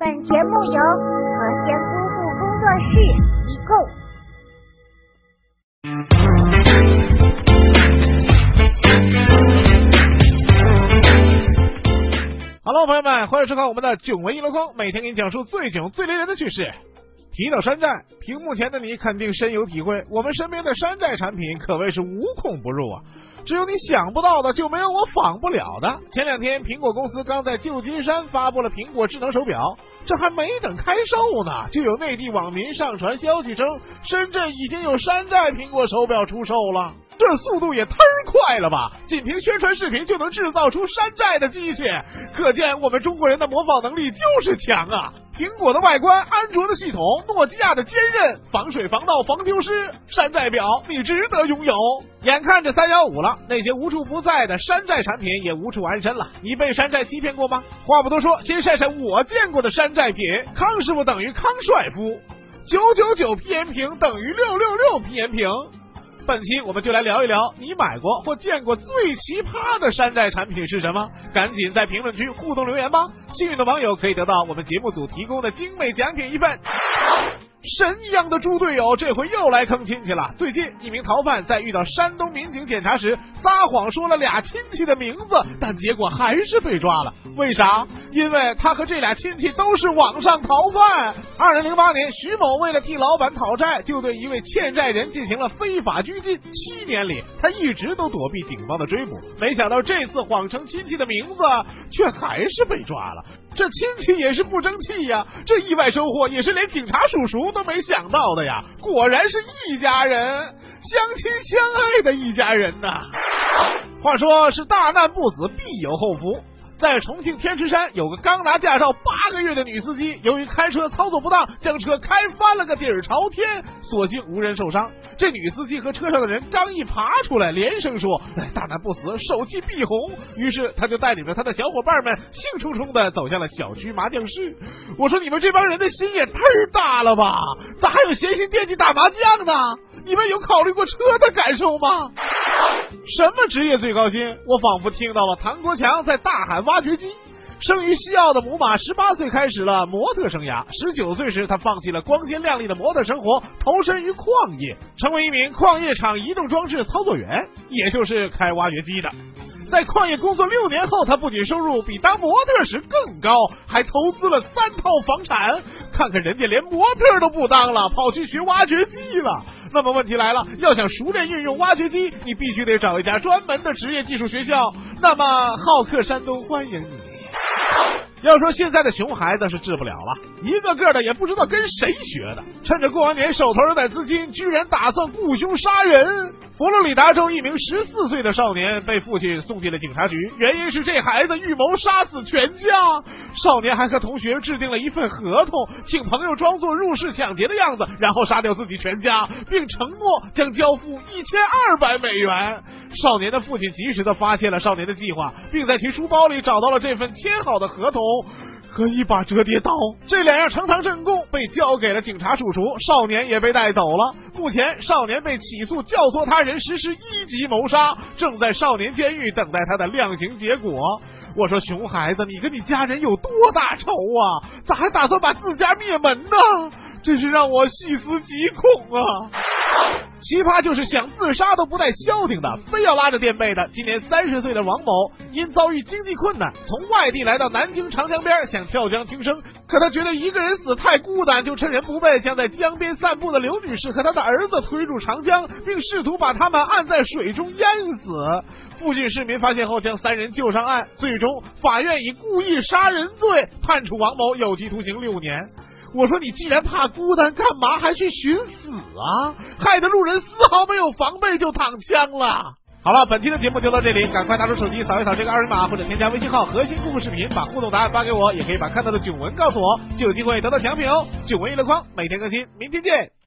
本节目由和仙夫妇工作室提供。Hello，朋友们，欢迎收看我们的囧文一箩筐，每天给你讲述最囧、最雷人的趣事。提到山寨，屏幕前的你肯定深有体会，我们身边的山寨产品可谓是无孔不入啊！只有你想不到的，就没有我仿不了的。前两天，苹果公司刚在旧金山发布了苹果智能手表，这还没等开售呢，就有内地网民上传消息称，深圳已经有山寨苹果手表出售了。这速度也忒快了吧！仅凭宣传视频就能制造出山寨的机器，可见我们中国人的模仿能力就是强啊！苹果的外观，安卓的系统，诺基亚的坚韧，防水防盗防丢失，山寨表你值得拥有。眼看着三幺五了，那些无处不在的山寨产品也无处安身了。你被山寨欺骗过吗？话不多说，先晒晒我见过的山寨品。康师傅等于康帅夫，九九九 PM 屏等于六六六 PM 屏。本期我们就来聊一聊，你买过或见过最奇葩的山寨产品是什么？赶紧在评论区互动留言吧！幸运的网友可以得到我们节目组提供的精美奖品一份。神一样的猪队友，这回又来坑亲戚了。最近，一名逃犯在遇到山东民警检查时，撒谎说了俩亲戚的名字，但结果还是被抓了。为啥？因为他和这俩亲戚都是网上逃犯。二零零八年，徐某为了替老板讨债，就对一位欠债人进行了非法拘禁。七年里，他一直都躲避警方的追捕，没想到这次谎称亲戚的名字，却还是被抓了。这亲戚也是不争气呀！这意外收获也是连警察叔叔都没想到的呀！果然是一家人，相亲相爱的一家人呐。话说是大难不死，必有后福。在重庆天池山，有个刚拿驾照八个月的女司机，由于开车操作不当，将车开翻了个底儿朝天，所幸无人受伤。这女司机和车上的人刚一爬出来，连声说：“，大难不死，手气必红。”于是他就带领着他的小伙伴们，兴冲冲的走向了小区麻将室。我说：“你们这帮人的心也忒大了吧？咋还有闲心惦记打麻将呢？你们有考虑过车的感受吗？”什么职业最高薪？我仿佛听到了唐国强在大喊挖掘机。生于西澳的母马，十八岁开始了模特生涯。十九岁时，他放弃了光鲜亮丽的模特生活，投身于矿业，成为一名矿业厂移动装置操作员，也就是开挖掘机的。在矿业工作六年后，他不仅收入比当模特时更高，还投资了三套房产。看看人家连模特都不当了，跑去学挖掘机了。那么问题来了，要想熟练运用挖掘机，你必须得找一家专门的职业技术学校。那么好客山东欢迎你。要说现在的熊孩子是治不了了，一个个的也不知道跟谁学的，趁着过完年手头有点资金，居然打算雇凶杀人。佛罗里达州一名十四岁的少年被父亲送进了警察局，原因是这孩子预谋杀死全家。少年还和同学制定了一份合同，请朋友装作入室抢劫的样子，然后杀掉自己全家，并承诺将交付一千二百美元。少年的父亲及时的发现了少年的计划，并在其书包里找到了这份签好的合同。和一把折叠刀，这两样呈堂证供被交给了警察叔叔，少年也被带走了。目前，少年被起诉教唆他人实施一级谋杀，正在少年监狱等待他的量刑结果。我说，熊孩子，你跟你家人有多大仇啊？咋还打算把自家灭门呢？真是让我细思极恐啊！奇葩就是想自杀都不带消停的，非要拉着垫背的。今年三十岁的王某因遭遇经济困难，从外地来到南京长江边，想跳江轻生。可他觉得一个人死太孤单，就趁人不备，将在江边散步的刘女士和她的儿子推入长江，并试图把他们按在水中淹死。附近市民发现后，将三人救上岸。最终，法院以故意杀人罪判处王某有期徒刑六年。我说你既然怕孤单，干嘛还去寻死啊？害得路人丝毫没有防备就躺枪了。好了，本期的节目就到这里，赶快拿出手机扫一扫这个二维码，或者添加微信号“核心故事视频”，把互动答案发给我，也可以把看到的囧文告诉我，就有机会得到奖品哦。囧文娱乐框每天更新，明天见。